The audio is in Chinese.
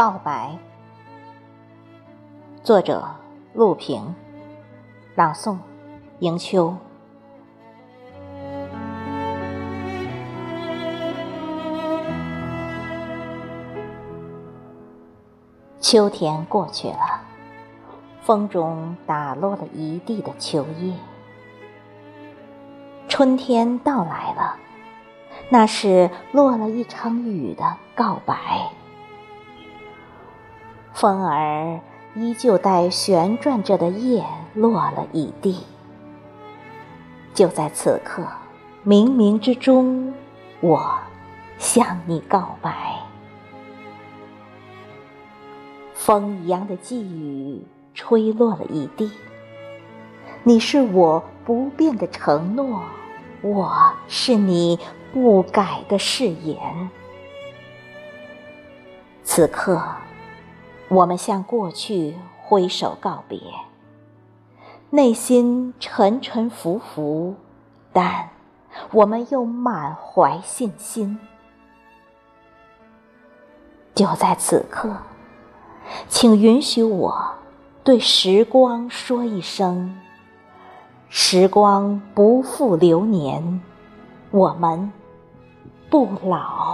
告白，作者陆平，朗诵迎秋。秋天过去了，风中打落了一地的秋叶。春天到来了，那是落了一场雨的告白。风儿依旧带旋转着的叶落了一地。就在此刻，冥冥之中，我向你告白。风一样的寄语吹落了一地。你是我不变的承诺，我是你不改的誓言。此刻。我们向过去挥手告别，内心沉沉浮浮，但我们又满怀信心。就在此刻，请允许我对时光说一声：时光不负流年，我们不老。